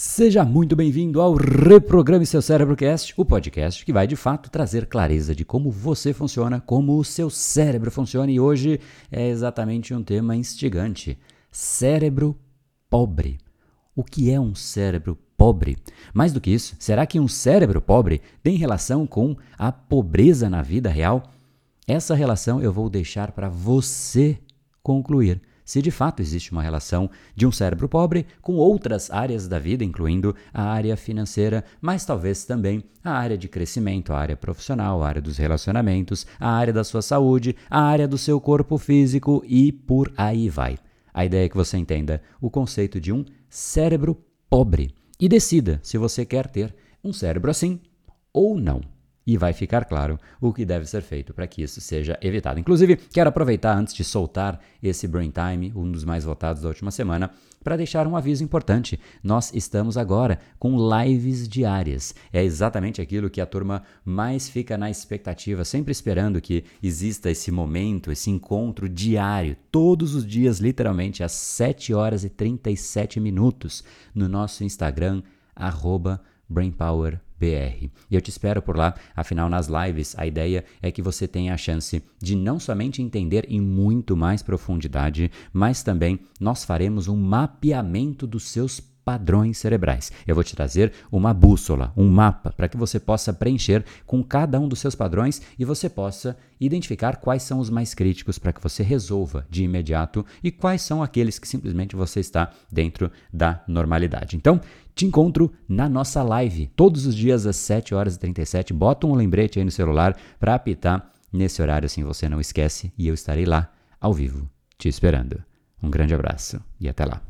Seja muito bem-vindo ao Reprograme Seu Cérebrocast, o podcast que vai de fato trazer clareza de como você funciona, como o seu cérebro funciona e hoje é exatamente um tema instigante: cérebro pobre. O que é um cérebro pobre? Mais do que isso, será que um cérebro pobre tem relação com a pobreza na vida real? Essa relação eu vou deixar para você concluir se de fato existe uma relação de um cérebro pobre com outras áreas da vida, incluindo a área financeira, mas talvez também a área de crescimento, a área profissional, a área dos relacionamentos, a área da sua saúde, a área do seu corpo físico e por aí vai. A ideia é que você entenda o conceito de um cérebro pobre e decida se você quer ter um cérebro assim ou não e vai ficar claro o que deve ser feito para que isso seja evitado. Inclusive, quero aproveitar antes de soltar esse Brain Time, um dos mais votados da última semana, para deixar um aviso importante. Nós estamos agora com lives diárias. É exatamente aquilo que a turma mais fica na expectativa, sempre esperando que exista esse momento, esse encontro diário, todos os dias, literalmente, às 7 horas e 37 minutos, no nosso Instagram, arroba BrainPower BR. E eu te espero por lá, afinal, nas lives, a ideia é que você tenha a chance de não somente entender em muito mais profundidade, mas também nós faremos um mapeamento dos seus padrões cerebrais. Eu vou te trazer uma bússola, um mapa, para que você possa preencher com cada um dos seus padrões e você possa identificar quais são os mais críticos para que você resolva de imediato e quais são aqueles que simplesmente você está dentro da normalidade. Então, te encontro na nossa live todos os dias às 7 horas e 37. Bota um lembrete aí no celular para apitar nesse horário assim você não esquece e eu estarei lá ao vivo te esperando. Um grande abraço e até lá.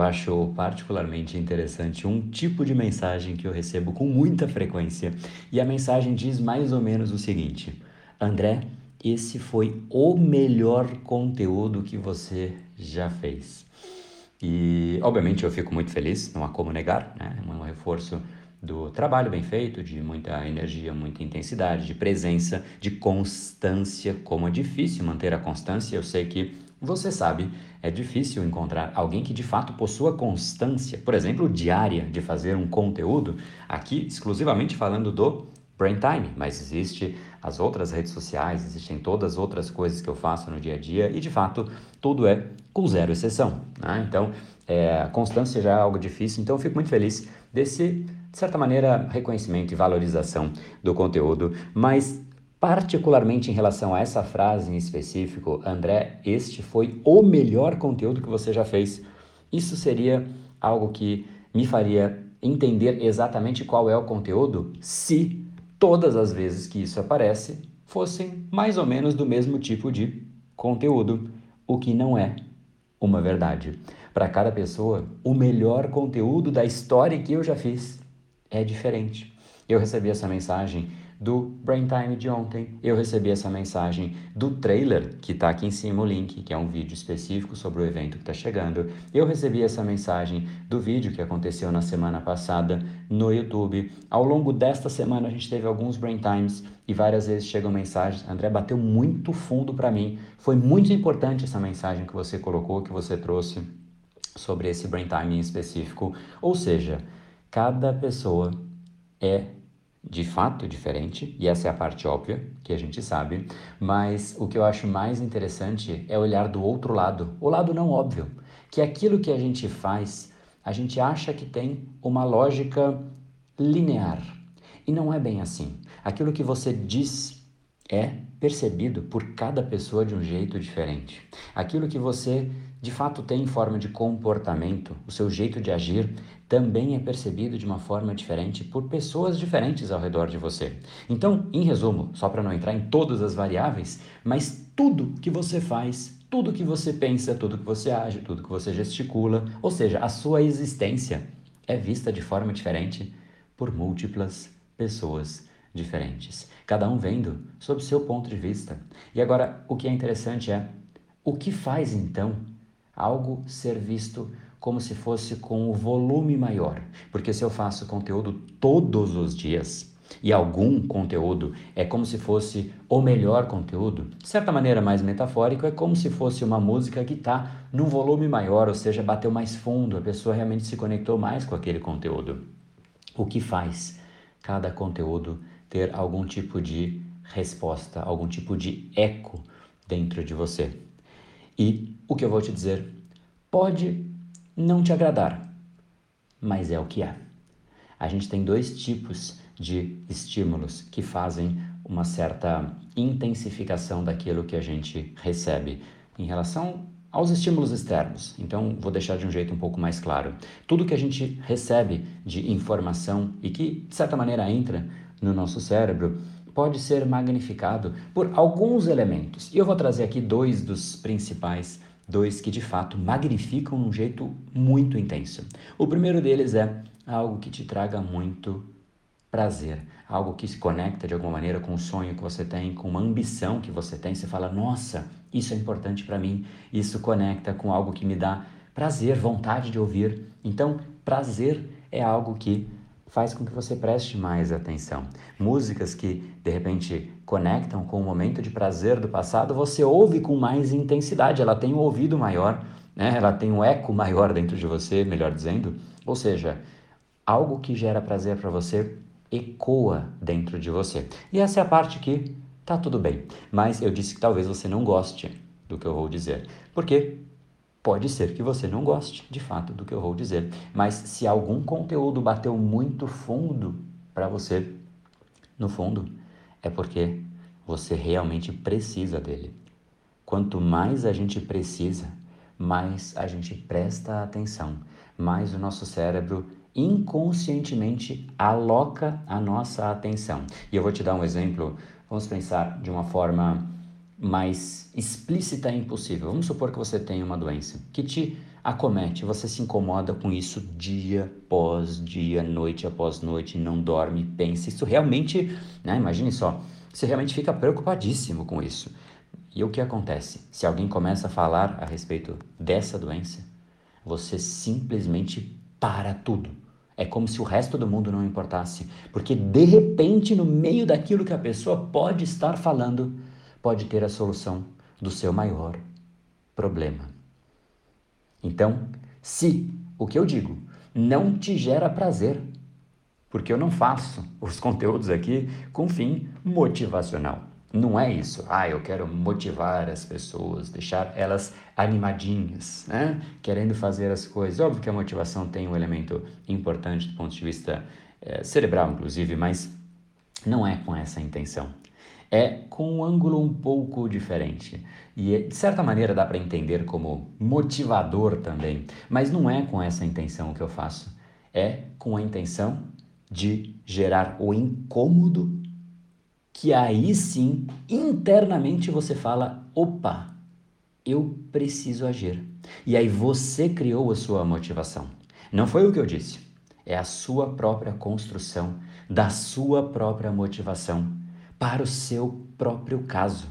Eu acho particularmente interessante um tipo de mensagem que eu recebo com muita frequência. E a mensagem diz mais ou menos o seguinte: André, esse foi o melhor conteúdo que você já fez. E, obviamente, eu fico muito feliz, não há como negar, né? É um reforço do trabalho bem feito, de muita energia, muita intensidade, de presença, de constância. Como é difícil manter a constância, eu sei que você sabe, é difícil encontrar alguém que de fato possua constância, por exemplo, diária, de fazer um conteúdo, aqui exclusivamente falando do Brain Time, mas existe as outras redes sociais, existem todas as outras coisas que eu faço no dia a dia e de fato tudo é com zero exceção. Né? Então, é, constância já é algo difícil, então eu fico muito feliz desse, de certa maneira, reconhecimento e valorização do conteúdo, mas Particularmente em relação a essa frase em específico, André, este foi o melhor conteúdo que você já fez. Isso seria algo que me faria entender exatamente qual é o conteúdo se todas as vezes que isso aparece fossem mais ou menos do mesmo tipo de conteúdo, o que não é uma verdade. Para cada pessoa, o melhor conteúdo da história que eu já fiz é diferente. Eu recebi essa mensagem do Brain Time de ontem, eu recebi essa mensagem do trailer, que está aqui em cima o link, que é um vídeo específico sobre o evento que está chegando. Eu recebi essa mensagem do vídeo que aconteceu na semana passada no YouTube. Ao longo desta semana a gente teve alguns Brain Times e várias vezes chegam mensagens. André bateu muito fundo para mim. Foi muito importante essa mensagem que você colocou, que você trouxe sobre esse Brain Time em específico. Ou seja, cada pessoa é de fato diferente, e essa é a parte óbvia que a gente sabe, mas o que eu acho mais interessante é olhar do outro lado, o lado não óbvio, que aquilo que a gente faz, a gente acha que tem uma lógica linear, e não é bem assim. Aquilo que você diz é percebido por cada pessoa de um jeito diferente. Aquilo que você de fato tem forma de comportamento, o seu jeito de agir também é percebido de uma forma diferente por pessoas diferentes ao redor de você. Então, em resumo, só para não entrar em todas as variáveis, mas tudo que você faz, tudo que você pensa, tudo que você age, tudo que você gesticula, ou seja, a sua existência é vista de forma diferente por múltiplas pessoas diferentes, cada um vendo sob seu ponto de vista. E agora, o que é interessante é o que faz então algo ser visto como se fosse com o volume maior. Porque se eu faço conteúdo todos os dias, e algum conteúdo é como se fosse o melhor conteúdo, de certa maneira mais metafórico, é como se fosse uma música que está num volume maior, ou seja, bateu mais fundo, a pessoa realmente se conectou mais com aquele conteúdo. O que faz cada conteúdo ter algum tipo de resposta, algum tipo de eco dentro de você. E o que eu vou te dizer pode não te agradar, mas é o que é. A gente tem dois tipos de estímulos que fazem uma certa intensificação daquilo que a gente recebe em relação aos estímulos externos. Então, vou deixar de um jeito um pouco mais claro. Tudo que a gente recebe de informação e que, de certa maneira, entra no nosso cérebro pode ser magnificado por alguns elementos. E eu vou trazer aqui dois dos principais, dois que de fato magnificam um jeito muito intenso. O primeiro deles é algo que te traga muito prazer, algo que se conecta de alguma maneira com o sonho que você tem, com uma ambição que você tem. Você fala, nossa, isso é importante para mim, isso conecta com algo que me dá prazer, vontade de ouvir. Então, prazer é algo que faz com que você preste mais atenção. Músicas que de repente conectam com o momento de prazer do passado, você ouve com mais intensidade, ela tem um ouvido maior, né? ela tem um eco maior dentro de você, melhor dizendo. Ou seja, algo que gera prazer para você ecoa dentro de você. E essa é a parte que tá tudo bem, mas eu disse que talvez você não goste do que eu vou dizer. Porque pode ser que você não goste, de fato, do que eu vou dizer, mas se algum conteúdo bateu muito fundo para você, no fundo, é porque você realmente precisa dele. Quanto mais a gente precisa, mais a gente presta atenção, mais o nosso cérebro inconscientemente aloca a nossa atenção. E eu vou te dar um exemplo, vamos pensar de uma forma mais explícita e impossível. Vamos supor que você tem uma doença que te acomete, você se incomoda com isso dia após dia, noite após noite, não dorme, pensa. Isso realmente, né, imagine só, você realmente fica preocupadíssimo com isso. E o que acontece? Se alguém começa a falar a respeito dessa doença, você simplesmente para tudo. É como se o resto do mundo não importasse, porque de repente, no meio daquilo que a pessoa pode estar falando, pode ter a solução do seu maior problema. Então, se o que eu digo não te gera prazer, porque eu não faço os conteúdos aqui com fim motivacional. Não é isso. Ah, eu quero motivar as pessoas, deixar elas animadinhas, né? Querendo fazer as coisas. Óbvio que a motivação tem um elemento importante do ponto de vista é, cerebral, inclusive, mas não é com essa intenção. É com um ângulo um pouco diferente. E de certa maneira dá para entender como motivador também, mas não é com essa intenção que eu faço. É com a intenção de gerar o incômodo que aí sim, internamente você fala: opa, eu preciso agir. E aí você criou a sua motivação. Não foi o que eu disse, é a sua própria construção da sua própria motivação para o seu próprio caso.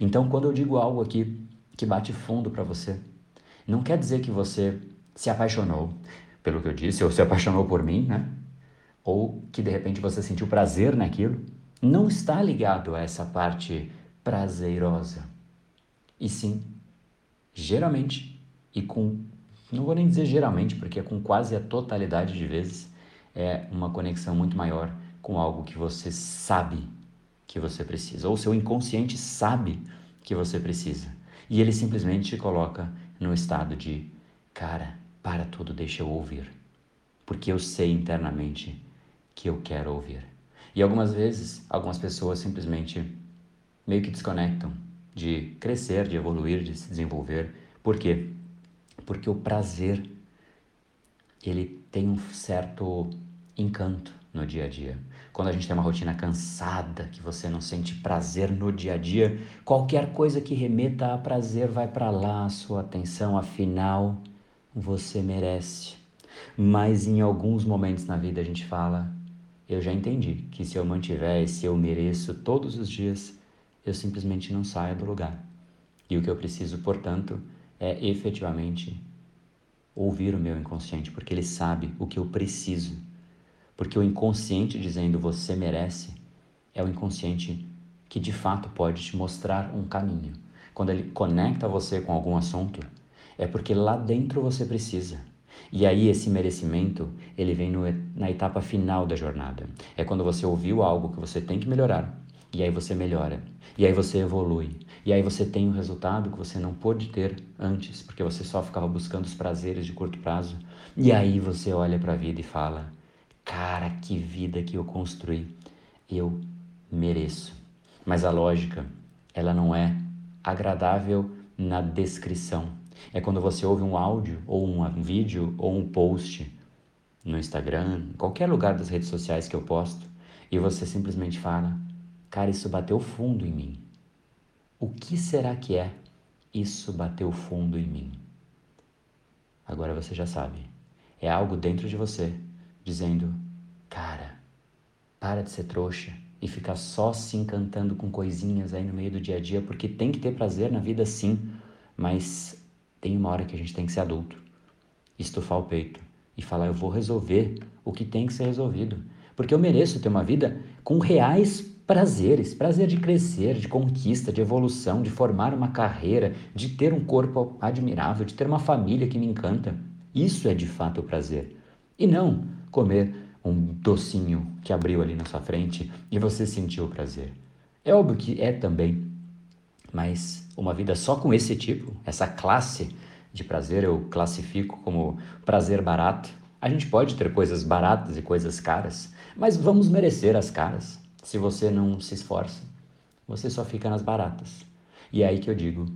Então, quando eu digo algo aqui que bate fundo para você, não quer dizer que você se apaixonou pelo que eu disse, ou se apaixonou por mim, né? Ou que de repente você sentiu prazer naquilo não está ligado a essa parte prazerosa. E sim, geralmente, e com, não vou nem dizer geralmente, porque é com quase a totalidade de vezes, é uma conexão muito maior com algo que você sabe que você precisa, ou seu inconsciente sabe que você precisa. E ele simplesmente te coloca no estado de, cara, para tudo, deixa eu ouvir. Porque eu sei internamente que eu quero ouvir. E algumas vezes, algumas pessoas simplesmente meio que desconectam de crescer, de evoluir, de se desenvolver. Por quê? Porque o prazer ele tem um certo encanto no dia a dia. Quando a gente tem uma rotina cansada, que você não sente prazer no dia a dia, qualquer coisa que remeta a prazer vai para lá, a sua atenção, afinal, você merece. Mas em alguns momentos na vida a gente fala, eu já entendi que se eu mantiver esse eu mereço todos os dias, eu simplesmente não saio do lugar. E o que eu preciso, portanto, é efetivamente ouvir o meu inconsciente, porque ele sabe o que eu preciso Porque o inconsciente dizendo você merece é o inconsciente que de fato pode te mostrar um caminho. Quando ele conecta você com algum assunto, é porque lá dentro você precisa. E aí esse merecimento, ele vem no, na etapa final da jornada. É quando você ouviu algo que você tem que melhorar, e aí você melhora, e aí você evolui, e aí você tem um resultado que você não pôde ter antes, porque você só ficava buscando os prazeres de curto prazo. E aí você olha para a vida e fala: "Cara, que vida que eu construí. Eu mereço". Mas a lógica, ela não é agradável na descrição é quando você ouve um áudio, ou um vídeo, ou um post no Instagram, em qualquer lugar das redes sociais que eu posto, e você simplesmente fala: Cara, isso bateu fundo em mim. O que será que é? Isso bateu fundo em mim. Agora você já sabe. É algo dentro de você dizendo: Cara, para de ser trouxa e ficar só se encantando com coisinhas aí no meio do dia a dia, porque tem que ter prazer na vida sim, mas tem uma hora que a gente tem que ser adulto, estufar o peito e falar: eu vou resolver o que tem que ser resolvido. Porque eu mereço ter uma vida com reais prazeres prazer de crescer, de conquista, de evolução, de formar uma carreira, de ter um corpo admirável, de ter uma família que me encanta. Isso é de fato o prazer. E não comer um docinho que abriu ali na sua frente e você sentiu o prazer. É óbvio que é também, mas uma vida só com esse tipo, essa classe de prazer, eu classifico como prazer barato. A gente pode ter coisas baratas e coisas caras, mas vamos merecer as caras. Se você não se esforça, você só fica nas baratas. E é aí que eu digo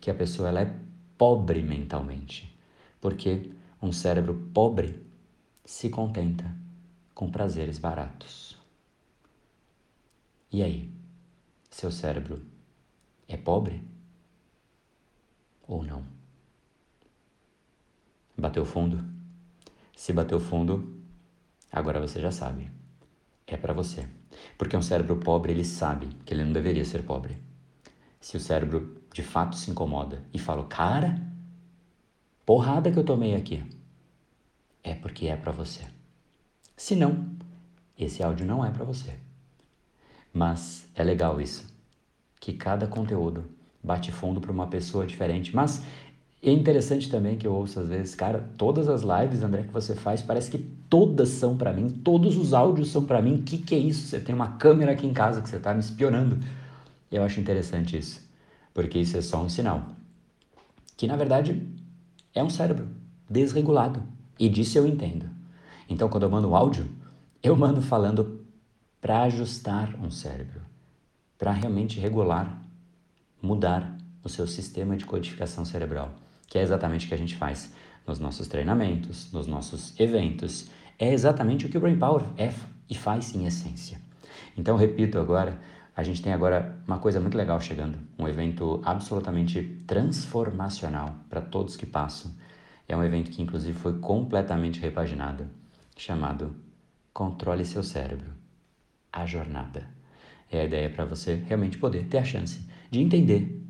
que a pessoa ela é pobre mentalmente, porque um cérebro pobre se contenta com prazeres baratos. E aí, seu cérebro é pobre? ou não. Bateu fundo? Se bateu fundo, agora você já sabe. É para você. Porque um cérebro pobre, ele sabe que ele não deveria ser pobre. Se o cérebro de fato se incomoda e fala, cara, porrada que eu tomei aqui, é porque é para você. Se não, esse áudio não é para você. Mas é legal isso, que cada conteúdo bate fundo para uma pessoa diferente. Mas é interessante também que eu ouço às vezes, cara, todas as lives, André, que você faz, parece que todas são para mim, todos os áudios são para mim. O que, que é isso? Você tem uma câmera aqui em casa que você está me espionando. Eu acho interessante isso, porque isso é só um sinal. Que na verdade é um cérebro desregulado. E disso eu entendo. Então, quando eu mando áudio, eu mando falando para ajustar um cérebro, para realmente regular mudar o seu sistema de codificação cerebral, que é exatamente o que a gente faz nos nossos treinamentos, nos nossos eventos. É exatamente o que o Brain Power é e faz em essência. Então, repito agora, a gente tem agora uma coisa muito legal chegando, um evento absolutamente transformacional para todos que passam. É um evento que inclusive foi completamente repaginado, chamado Controle seu cérebro. A jornada. É a ideia para você realmente poder ter a chance de entender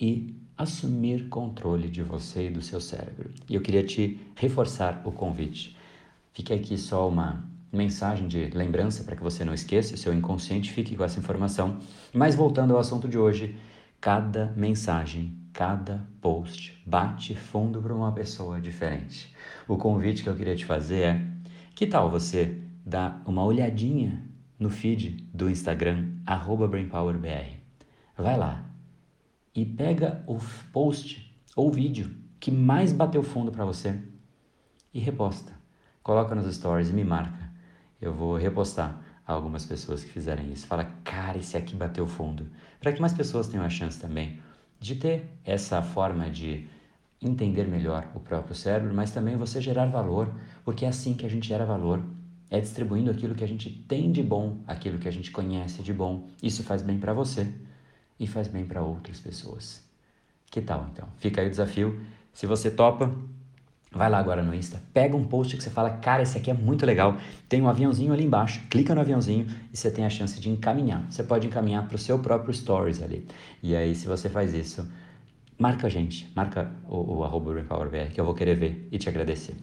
e assumir controle de você e do seu cérebro. E eu queria te reforçar o convite. Fique aqui só uma mensagem de lembrança para que você não esqueça, seu inconsciente fique com essa informação. Mas voltando ao assunto de hoje, cada mensagem, cada post bate fundo para uma pessoa diferente. O convite que eu queria te fazer é: que tal você dar uma olhadinha no feed do Instagram @brainpowerbr? vai lá e pega o post ou vídeo que mais bateu fundo para você e reposta. Coloca nos stories e me marca. Eu vou repostar algumas pessoas que fizerem isso. Fala, cara, esse aqui bateu fundo. Para que mais pessoas tenham a chance também de ter essa forma de entender melhor o próprio cérebro, mas também você gerar valor, porque é assim que a gente gera valor. É distribuindo aquilo que a gente tem de bom, aquilo que a gente conhece de bom. Isso faz bem para você e faz bem para outras pessoas. Que tal então? Fica aí o desafio. Se você topa, vai lá agora no Insta, pega um post que você fala, cara, esse aqui é muito legal. Tem um aviãozinho ali embaixo, clica no aviãozinho e você tem a chance de encaminhar. Você pode encaminhar para o seu próprio stories ali. E aí, se você faz isso, marca a gente, marca o, o arroba que eu vou querer ver e te agradecer.